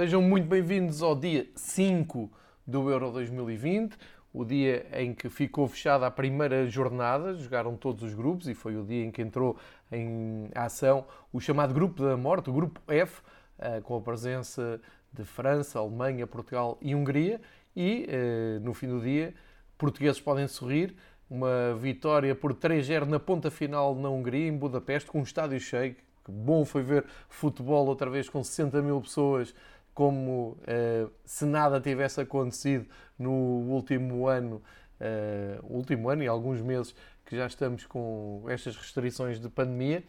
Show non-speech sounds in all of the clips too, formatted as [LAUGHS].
Sejam muito bem-vindos ao dia 5 do Euro 2020, o dia em que ficou fechada a primeira jornada, jogaram todos os grupos e foi o dia em que entrou em ação o chamado Grupo da Morte, o Grupo F, eh, com a presença de França, Alemanha, Portugal e Hungria. E eh, no fim do dia, portugueses podem sorrir. Uma vitória por 3-0 na ponta final na Hungria, em Budapeste, com um estádio cheio. Que bom foi ver futebol outra vez com 60 mil pessoas como uh, se nada tivesse acontecido no último ano, uh, último ano e alguns meses que já estamos com estas restrições de pandemia,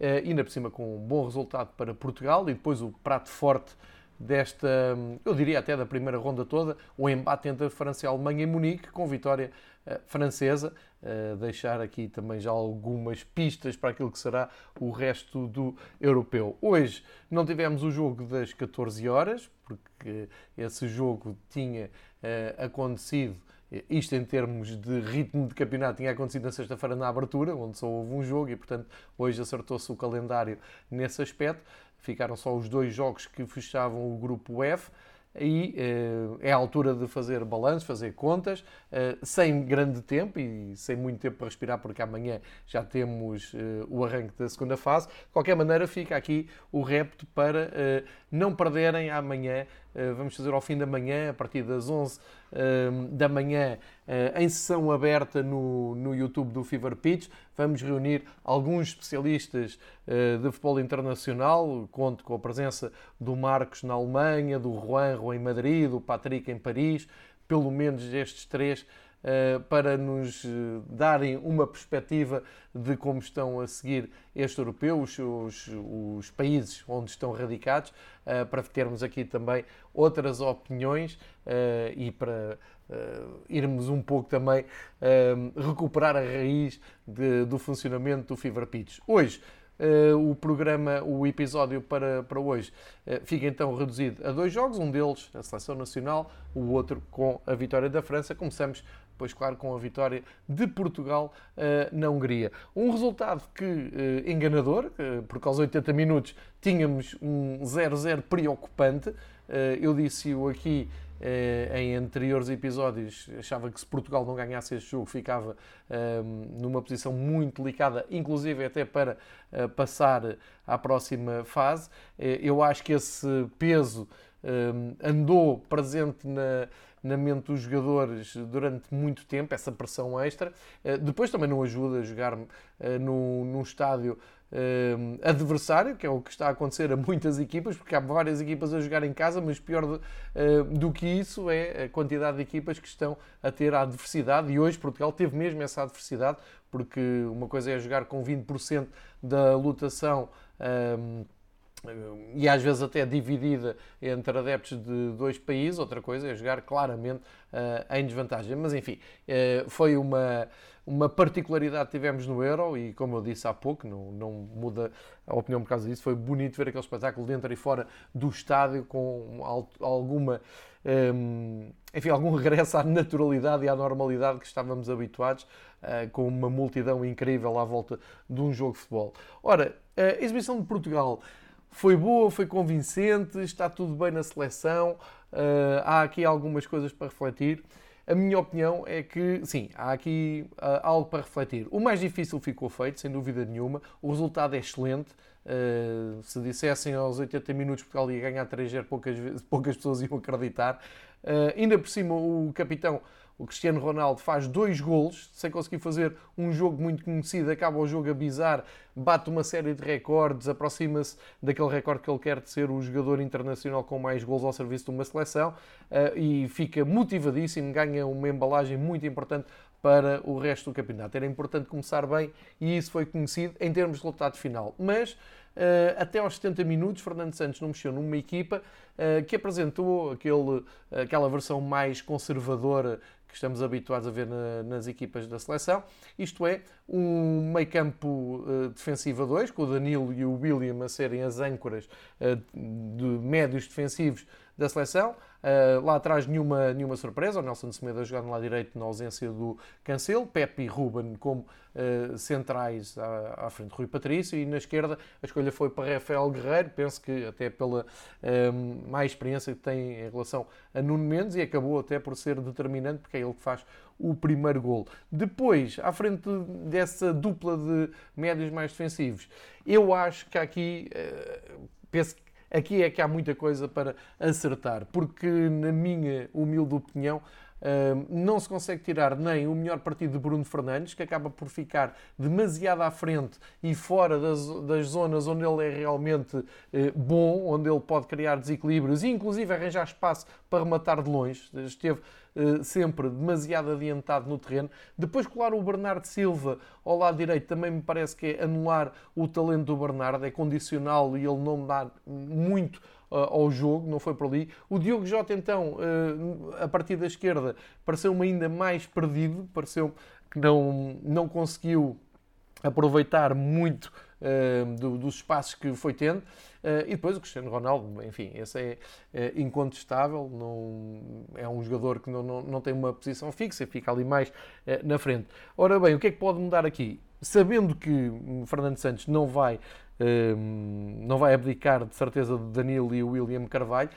uh, ainda por cima com um bom resultado para Portugal e depois o prato forte desta, eu diria até da primeira ronda toda, o embate entre a França e a Alemanha em Munique, com vitória francesa. Uh, deixar aqui também já algumas pistas para aquilo que será o resto do europeu. Hoje não tivemos o jogo das 14 horas, porque esse jogo tinha uh, acontecido isto em termos de ritmo de campeonato tinha acontecido na sexta-feira na abertura, onde só houve um jogo e, portanto, hoje acertou-se o calendário nesse aspecto. Ficaram só os dois jogos que fechavam o grupo F e uh, é a altura de fazer balanço, fazer contas, uh, sem grande tempo e sem muito tempo para respirar, porque amanhã já temos uh, o arranque da segunda fase. De qualquer maneira, fica aqui o repto para não perderem amanhã. Vamos fazer ao fim da manhã, a partir das 11 da manhã, em sessão aberta no, no YouTube do Fever Pitch. Vamos reunir alguns especialistas de futebol internacional. Conto com a presença do Marcos na Alemanha, do Juan em Madrid, o Patrick em Paris, pelo menos estes três, eh, para nos eh, darem uma perspectiva de como estão a seguir este europeu, os, os, os países onde estão radicados, eh, para termos aqui também outras opiniões e para irmos um pouco também recuperar a raiz de, do funcionamento do Fever Pitch. Hoje, Uh, o programa, o episódio para, para hoje uh, fica então reduzido a dois jogos, um deles a seleção nacional, o outro com a vitória da França. Começamos, pois claro, com a vitória de Portugal uh, na Hungria. Um resultado que enganador, porque aos 80 minutos tínhamos um 0-0 preocupante. eu disse-o aqui eh, em anteriores episódios achava que se Portugal não ganhasse este jogo ficava ehm, numa posição muito delicada, inclusive até para uh, passar à próxima fase. Uh, eu acho que esse peso ehm, andou presente na, na mente dos jogadores durante muito tempo, essa pressão extra. Uh, depois também não ajuda a jogar num, num estádio uh, adversário, que é o que está a acontecer a muitas equipas, porque há várias equipas a jogar em casa, mas pior do, que isso é a quantidade de equipas que estão a ter a adversidade, e hoje Portugal teve mesmo essa adversidade, porque uma coisa é jogar com 20% da lotação. E às vezes até dividida entre adeptos de dois países, outra coisa é jogar claramente uh, em desvantagem. Mas enfim, uh, foi uma, uma particularidade que tivemos no Euro e, como eu disse há pouco, não, não muda a opinião por causa disso, foi bonito ver aquele espetáculo dentro e fora do estádio com alguma. Um, enfim, algum regresso à naturalidade e à normalidade que estávamos habituados, uh, com uma multidão incrível à volta de um jogo de futebol. Ora, a exibição de Portugal foi boa, foi convincente, está tudo bem na seleção, uh, há aqui algumas coisas para refletir. A minha opinião é que, sim, há aqui uh, algo para refletir. O mais difícil ficou feito, sem dúvida nenhuma. O resultado é excelente. Uh, se dissessem aos 80 minutos Portugal ia ganhar 3-0, poucas, poucas pessoas iam acreditar. ainda por cima, o capitão o Cristiano Ronaldo faz dois golos, sem conseguir fazer um jogo muito conhecido, acaba o jogo a bizar, bate uma série de recordes, aproxima-se daquele recorde que ele quer de ser o jogador internacional com mais golos ao serviço de uma seleção uh, e fica motivadíssimo, ganha uma embalagem muito importante para o resto do campeonato. Era importante começar bem e isso foi conhecido em termos de resultado final. Mas Uh, até aos 70 minutos, Fernando Santos não mexeu numa equipa uh, que apresentou aquele, aquela versão mais conservadora que estamos habituados a ver na, nas equipas da seleção. Isto é, um meio campo uh, defensivo a dois, com o Danilo e o William a serem as âncoras uh, de médios defensivos da seleção. Uh, lá atrás, nenhuma, nenhuma surpresa. O Nelson Semedo a jogar no lado direito na ausência do Cancelo. Pepe e Ruben como uh, centrais à, à, frente de Rui Patrício. E na esquerda, a escolha foi para Rafael Guerreiro. Penso que até pela uh, mais experiência que tem em relação a Nuno Mendes. E acabou até por ser determinante, porque é ele que faz o primeiro gol. Depois, à frente dessa dupla de médios mais defensivos, eu acho que aqui, penso que aqui é que há muita coisa para acertar, porque, na minha humilde opinião, não se consegue tirar nem o melhor partido de Bruno Fernandes, que acaba por ficar demasiado à frente e fora das, das zonas onde ele é realmente eh, bom, onde ele pode criar desequilíbrios e, inclusive, arranjar espaço para rematar de longe. Esteve eh, sempre demasiado adiantado no terreno. Depois, claro, o Bernardo Silva ao lado direito também me parece que é anular o talento do Bernardo, é condicional e ele não dá muito ao jogo, não foi por ali. O Diogo Jota, então, a partir da esquerda, pareceu-me ainda mais perdido, pareceu que não, não conseguiu aproveitar muito uh, do, dos espaços que foi tendo. Uh, e depois o Cristiano Ronaldo, enfim, esse é uh, incontestável, não, é um jogador que não, não, não tem uma posição fixa, fica ali mais na frente. Ora bem, o que é que pode mudar aqui? Sabendo que Fernando Santos não vai um, não vai abdicar de certeza de Danilo e o William Carvalho,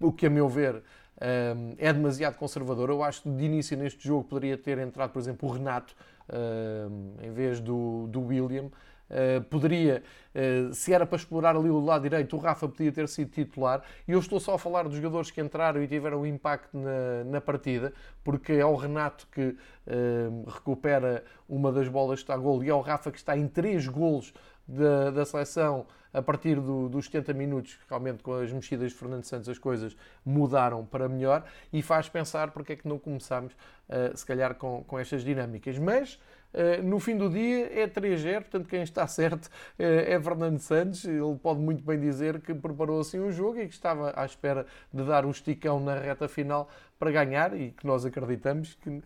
o que a meu ver um, é demasiado conservador. Eu acho que de início neste jogo poderia ter entrado, por exemplo, o Renato um, em vez do, do William. Uh, poderia, uh, se era para explorar ali o lado direito, o Rafa podia ter sido titular. E eu estou só a falar dos jogadores que entraram e tiveram impacto na, na partida, porque é o Renato que uh, recupera uma das bolas que está a golo e é o Rafa que está em três golos da, da seleção a partir do, dos 70 minutos, realmente com as mexidas de Fernando Santos as coisas mudaram para melhor e faz pensar porque é que não começamos, uh, se calhar, com, com estas dinâmicas. Mas Uh, no fim do dia é 3-0, portanto quem está [LAUGHS] certo uh, é Fernando Santos. Ele pode muito bem dizer que preparou assim o jogo e que estava à espera de dar o esticão na reta final para ganhar e que nós acreditamos que uh,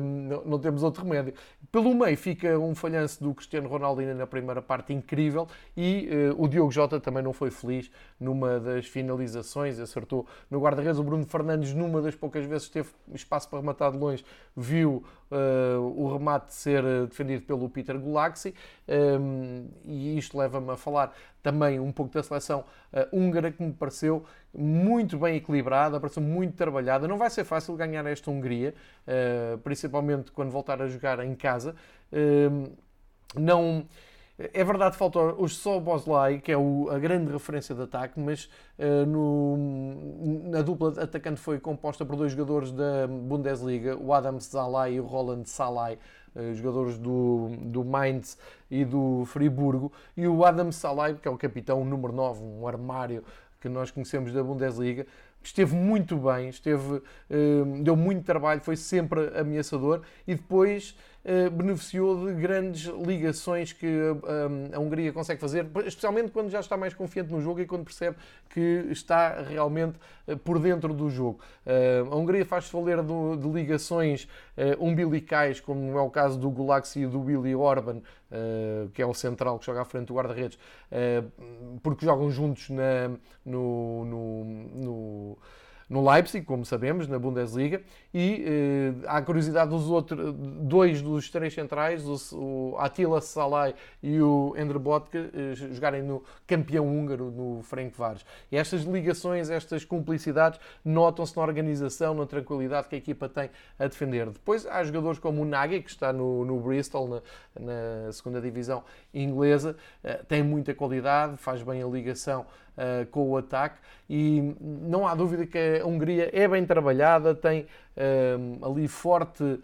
não, não, temos outro remédio. Pelo meio fica um falhanço do Cristiano Ronaldo ainda na primeira parte incrível e uh, o Diogo Jota também não foi feliz numa das finalizações, acertou no guarda-redes. O Bruno Fernandes, numa das poucas vezes teve espaço para rematar de longe, viu uh, o remate ser defendido pelo Peter Gulaxi um, e isto leva-me a falar também um pouco da seleção uh, húngara que me pareceu muito bem equilibrada, pareceu muito trabalhada. Não vai ser fácil ganhar esta Hungria, uh, principalmente quando voltar a jogar em casa. Uh, não. É verdade, falta o Soboslai, que é o, a grande referência de ataque, mas uh, no, na dupla atacante foi composta por dois jogadores da Bundesliga, o Adam Salai e o Roland Salai, uh, jogadores do, do Mainz e do Friburgo, e o Adam Salai, que é o capitão, número 9, um armário que nós conhecemos da Bundesliga, esteve muito bem, esteve, uh, deu muito trabalho, foi sempre ameaçador. E depois beneficiou de grandes ligações que uh, a Hungria consegue fazer, especialmente quando já está mais confiante no jogo e quando percebe que está realmente por dentro do jogo. a Hungria faz-se valer de ligações umbilicais, como é o caso do Gulaxi e do Willy Orban, que é o central que joga à frente do guarda-redes, porque jogam juntos na, no, no, no no Leipzig, como sabemos, na Bundesliga, e eh, há curiosidade dos outros, dois dos três centrais, o, o Attila Salai e o Endre Botke, eh, jogarem no campeão húngaro, no Ferencváros. E estas ligações, estas cumplicidades, notam-se na organização, na tranquilidade que a equipa tem a defender. Depois há jogadores como o Nagy, que está no, no Bristol, na, na segunda divisão inglesa, eh, tem muita qualidade, faz bem a ligação uh, com o ataque e não há dúvida que a Hungria é bem trabalhada, tem eh, ali forte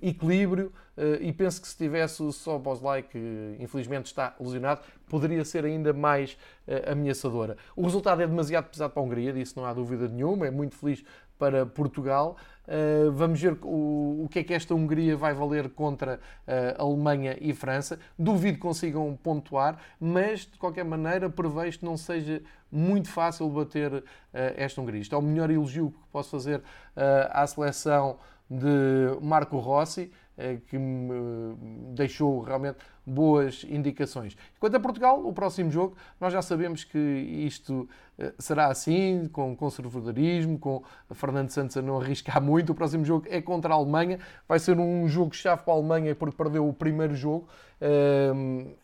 equilíbrio e penso que se tivesse o Soboslai, que infelizmente está lesionado, poderia ser ainda mais ameaçadora. O resultado é demasiado pesado para a Hungria, disso não há dúvida nenhuma, é muito feliz para Portugal. Uh, vamos ver o, o, que é que esta Hungria vai valer contra uh, Alemanha e França. Duvido que consigam pontuar, mas de qualquer maneira prevejo que não seja muito fácil bater uh, esta Hungria. Isto é o melhor elogio que posso fazer à seleção de Marco Rossi. Que me deixou realmente boas indicações. Quanto a Portugal, o próximo jogo, nós já sabemos que isto será assim, com conservadorismo, com Fernando Santos a não arriscar muito. O próximo jogo é contra a Alemanha, vai ser um jogo-chave para a Alemanha porque perdeu o primeiro jogo.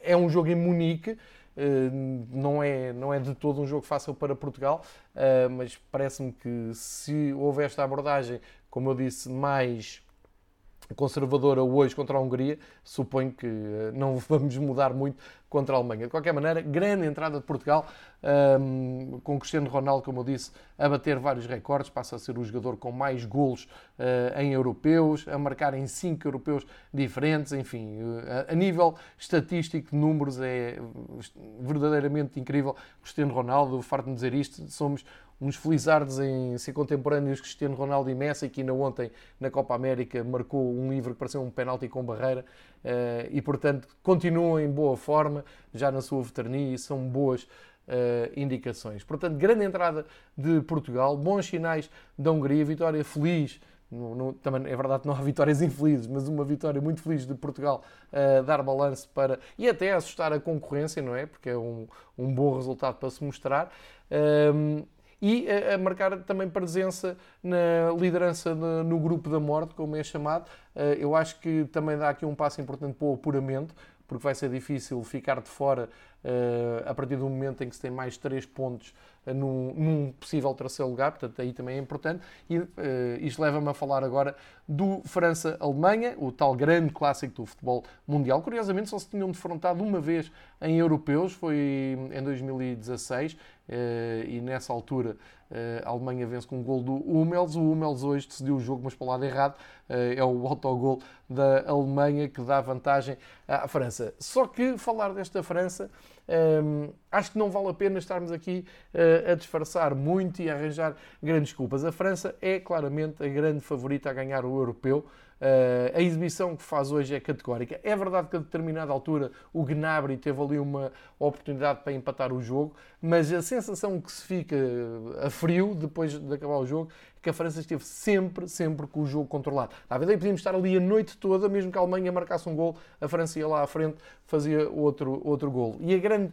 É um jogo em Munique. Eh, não é, não é de todo um jogo fácil para Portugal, eh, mas parece-me que se houver esta abordagem, como eu disse, mais conservadora hoje contra a Hungria, suponho que eh, não [LAUGHS] vamos mudar muito contra a Alemanha. De qualquer maneira, grande entrada de Portugal, um, ehm, com Cristiano Ronaldo, como eu disse, a bater vários recordes, passa a ser o jogador com mais golos uh, em europeus, a marcar em cinco europeus diferentes, enfim, uh, a nível estatístico de números é verdadeiramente incrível. Cristiano Ronaldo, farto de dizer isto, somos uns felizardos em ser contemporâneos Cristiano Ronaldo e Messi, que ainda ontem na Copa América marcou um livro que pareceu um penalti com barreira eh, e, portanto, continuam em boa forma, já na sua veterania e são boas Uh, indicações. Portanto, grande entrada de Portugal, bons sinais da Hungria, vitória feliz. Também é verdade que não há vitórias infelizes, mas uma vitória muito feliz de Portugal uh, dar balanço para. e até assustar a concorrência, não é? Porque é um, um bom resultado para se mostrar. Uh, e a, a, marcar também presença na liderança de, no grupo da morte, como é chamado. Eh, eu acho que também dá aqui um passo importante para o apuramento, porque vai ser difícil ficar de fora uh, a partir do momento em que se tem mais 3 pontos num, possível terceiro lugar, portanto aí também é importante. E isto leva-me a falar agora do França-Alemanha, o tal grande clássico do futebol mundial. Curiosamente só se tinham defrontado uma vez em europeus, foi em 2016, e nessa altura a Alemanha vence com um gol do Hummels. O Hummels hoje decidiu o jogo, mas para o lado errado. É o autogol da Alemanha que dá vantagem à França. Só que falar desta França um, acho que não vale a pena estarmos aqui a disfarçar muito e a arranjar grandes culpas. A França é claramente a grande favorita a ganhar o europeu. Uh, a exibição que faz hoje é categórica. É verdade que a determinada altura o Gnabry teve ali uma oportunidade para empatar o jogo, mas a sensação que se fica a frio depois de acabar o jogo que a França esteve sempre, sempre com o jogo controlado. Na verdade, podíamos estar ali a noite toda, mesmo que a Alemanha marcasse um gol, a França ia lá à frente, fazia outro, outro gol. E a grande.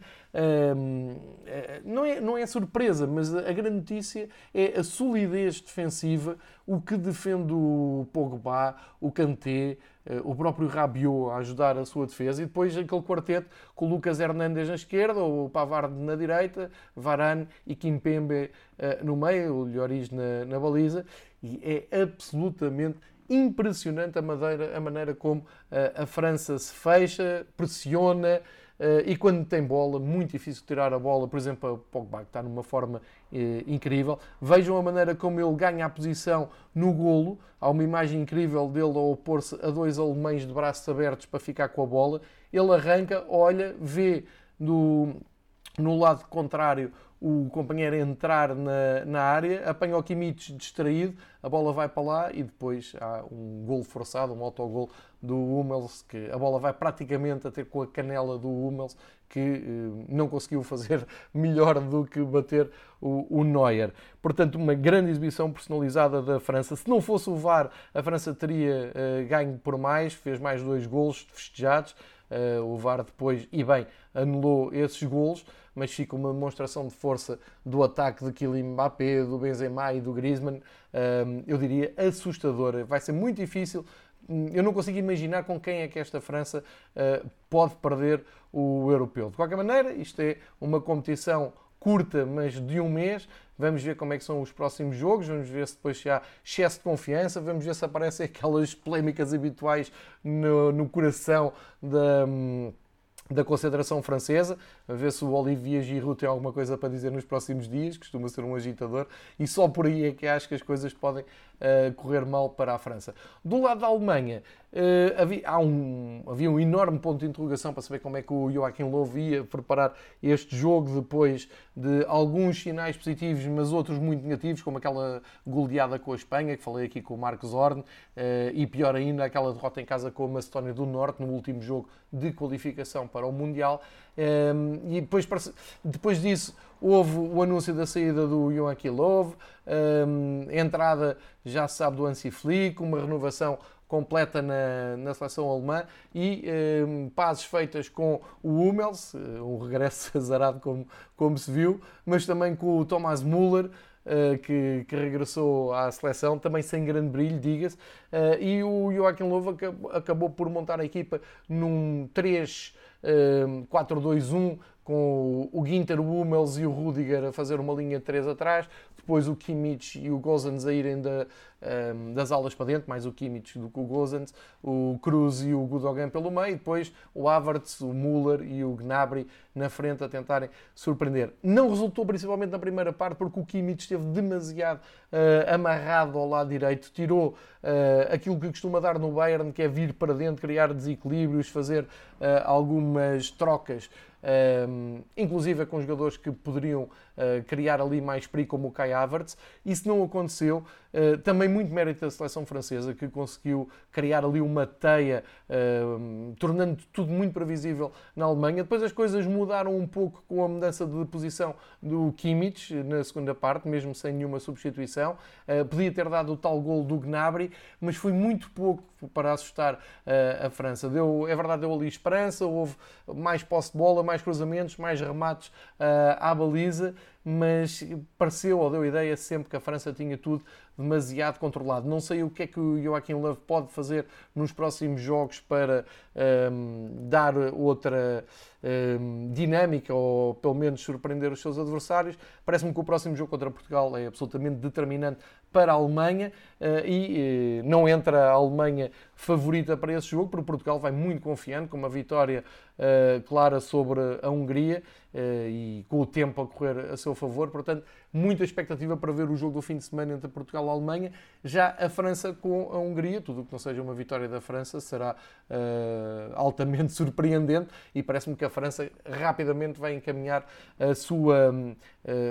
Hum, eh, não, é, não é surpresa, mas a grande notícia é a solidez defensiva, o que defende o Pogba, o Kanté, o próprio Rabiot a ajudar a sua defesa e depois aquele quarteto com o Lucas Hernandes na esquerda, o Pavard na direita, Varane e Kimpembe eh, no meio, o Lloris na, na baliza. E é absolutamente impressionante a, maneira, a maneira como eh, a França se fecha, pressiona, Uh, e quando tem bola, muito difícil tirar a bola. Por exemplo, o Pogba, que está numa forma uh, incrível. Vejam a maneira como ele ganha a posição no golo. Há uma imagem incrível dele ao opor-se a dois alemães de braços abertos para ficar com a bola. Ele arranca, olha, vê no, no lado contrário o companheiro entrar na, na área, apanha o Kimmich distraído, a bola vai para lá e depois há um gol forçado, um autogol do Hummels, que a bola vai praticamente a ter com a canela do Hummels, que eh, não conseguiu fazer [LAUGHS] melhor do que bater o, o, Neuer. Portanto, uma grande exibição personalizada da França. Se não fosse o VAR, a França teria eh, ganho por mais, fez mais dois golos festejados. Eh, o VAR depois, e bem, anulou esses golos mas fica uma demonstração de força do ataque de Kylian Mbappé, do Benzema e do Griezmann, eu diria assustadora. Vai ser muito difícil. Eu não consigo imaginar com quem é que esta França ah, pode perder o europeu. De qualquer maneira, isto é uma competição curta, mas de um mês. Vamos ver como é que são os próximos jogos, vamos ver se depois se há excesso de confiança, vamos ver se aparecem [LAUGHS] aquelas polémicas habituais no, no coração da da concentração francesa, a ver se o Olivier Giroud tem alguma coisa para dizer nos próximos dias, costuma ser um agitador, e só por aí é que acho que as coisas podem uh, correr mal para a França. Do lado da Alemanha, uh, havia, um, havia um enorme ponto de interrogação para saber como é que o Joachim Löw ia preparar este jogo depois de alguns sinais positivos, mas outros muito negativos, como aquela goleada com a Espanha, que falei aqui com o Marcos Horn, uh, e pior ainda, aquela derrota em casa com a Macedónia do Norte no último jogo de qualificação para o Mundial. Um, e depois, depois disso houve o anúncio da saída do Joachim Löw, um, entrada, já se sabe, do Hansi Flick, uma renovação completa na, na seleção alemã e um, pazes feitas com o Hummels, um regresso [LAUGHS] azarado como, como se viu, mas também com o Thomas Müller, Uh, que, que, regressou à seleção, também sem grande brilho, diga-se, uh, e o Joaquim Lovo acabou, acabou, por montar a equipa num 3 4-2-1 com o Ginter, o Hummels e o Rudiger a fazer uma linha de 3 atrás, depois o Kimmich e o Gozans a irem da, um, das alas para dentro, mais o Kimmich do que o Gozans, o Cruz e o Gudogan pelo meio, e depois o Havertz, o Müller e o Gnabry na frente a tentarem surpreender. Não resultou principalmente na primeira parte porque o Kimmich esteve demasiado uh, amarrado ao lado direito, tirou uh, aquilo que costuma dar no Bayern, que é vir para dentro, criar desequilíbrios, fazer uh, algumas trocas um, inclusive com jogadores que poderiam uh, criar ali mais perigo, como o Kai Havertz. Isso não aconteceu. Uh, também muito mérito da seleção francesa, que conseguiu criar ali uma teia, uh, tornando tudo muito previsível na Alemanha. Depois as coisas mudaram um pouco com a mudança de posição do Kimmich na segunda parte, mesmo sem nenhuma substituição. podia ter dado o tal gol do Gnabry, mas foi muito pouco para assustar a França. Deu, é verdade, deu ali esperança, houve mais posse de bola, mais cruzamentos, mais remates à baliza, mas pareceu ou deu ideia sempre que a França tinha tudo demasiado controlado. Não sei o que é que o Joaquim Love pode fazer nos próximos jogos para um, dar outra um, dinâmica ou pelo menos surpreender os seus adversários. Parece-me que o próximo jogo contra Portugal é absolutamente determinante para a Alemanha uh, e uh, não entra a Alemanha favorita para esse jogo, porque Portugal vai muito confiante, com uma vitória clara sobre a Hungria e com o tempo a correr a seu favor. Portanto, muita expectativa para ver o jogo do fim de semana entre Portugal e Alemanha. Já a França com a Hungria, tudo o que não seja uma vitória da França será altamente [LAUGHS] surpreendente e parece-me que a França rapidamente vai encaminhar a sua,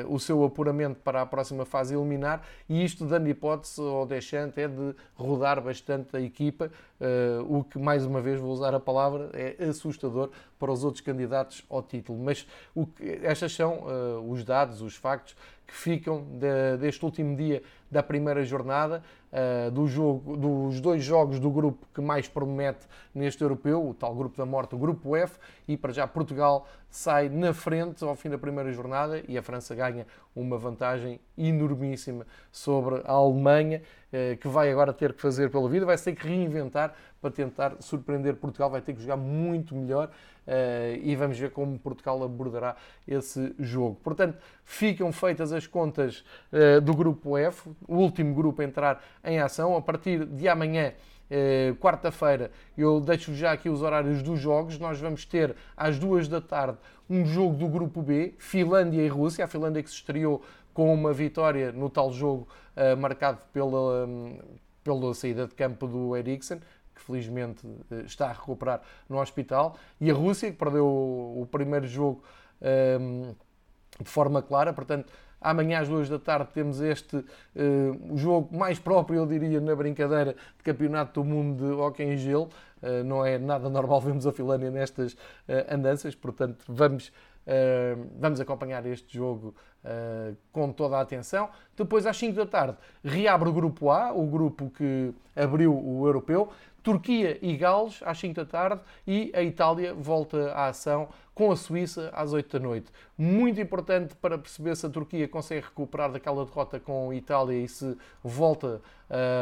o seu apuramento para a próxima fase eliminar e isto dando hipótese ao Deschamps é de rodar bastante a equipa, uh, o que, mais uma vez, vou usar a palavra, é assustador para os outros candidatos ao título. Mas o que, estas são uh, os dados, os factos que ficam de, deste último dia da primeira jornada, uh, do jogo, dos dois jogos do grupo que mais promete neste europeu, o tal grupo da morte, o grupo F, e para já Portugal sai na frente ao fim da primeira jornada e a França ganha uma vantagem enormíssima sobre a Alemanha, uh, que vai agora ter que fazer pela vida, vai ter que reinventar para tentar surpreender Portugal, vai ter que jogar muito melhor uh, e vamos ver como Portugal abordará esse jogo. Portanto, ficam feitas as contas do grupo F, o último grupo a entrar em ação. A partir de amanhã, uh, quarta-feira, eu deixo já aqui os horários dos jogos. Nós vamos ter às duas da tarde um jogo do grupo B, Finlândia e Rússia. A Finlândia que se estreou com uma vitória no tal jogo marcado pela, um, pela saída de campo do Eriksen que felizmente eh, está a recuperar no hospital, e a Rússia, que perdeu o primeiro jogo um, de forma clara, portanto, amanhã às duas da tarde temos este uh, jogo mais próprio, eu diria, na brincadeira de campeonato do mundo de hóquei em gelo. Uh, não é nada normal [LAUGHS] vermos a Finlândia nestas uh, andanças, portanto, vamos vamos acompanhar este jogo uh, com toda a atenção. Depois, às 5 da tarde, reabre o grupo A, o grupo que abriu o europeu. Turquia e Gales às 5 da tarde e a Itália volta à ação com a Suíça às 8 da noite. Muito importante para perceber se a Turquia consegue recuperar daquela derrota com a Itália e se volta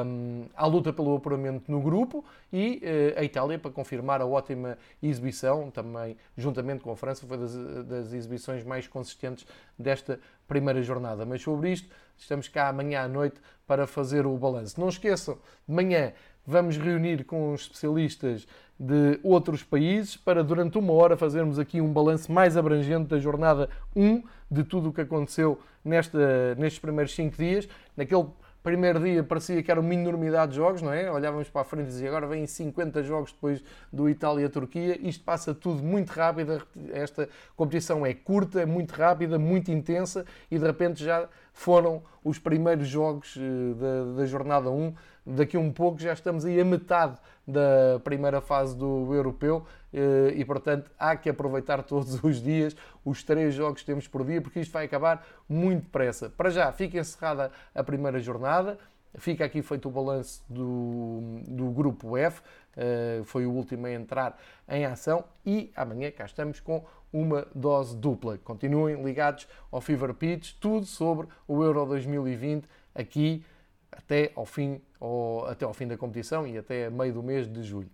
um, à luta pelo apuramento no grupo e uh, a Itália para confirmar a ótima exibição, também juntamente com a França, foi das, das exibições mais consistentes desta primeira jornada. Mas sobre isto, estamos cá amanhã à noite para fazer o balanço. Não esqueçam, de manhã vamos reunir com especialistas de outros países para, durante uma hora, fazermos aqui um balanço mais abrangente da jornada 1, de tudo o que aconteceu nesta, nestes primeiros 5 dias. Naquele primeiro dia parecia que era uma enormidade de jogos, não é? Olhávamos para a frente e agora vêm 50 jogos depois do Itália-Turquia. Isto passa tudo muito rápido. Esta competição é curta, é muito rápida, muito intensa e de repente já foram os primeiros jogos eh, da, da, jornada 1. Daqui a um pouco já estamos aí a metade da primeira fase do europeu eh, e, portanto, há que aproveitar [LAUGHS] todos os dias os três jogos que temos por dia, porque isto vai acabar muito depressa. Para já, fica encerrada a primeira jornada. Fica aqui feito o balanço do, do grupo F, uh, foi o último a entrar em ação e amanhã cá estamos com uma dose dupla. Continuem ligados ao Fever Pitch, tudo sobre o Euro 2020 aqui até ao fim, ou, até ao fim da competição e até meio do mês de julho.